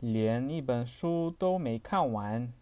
连一本书都没看完。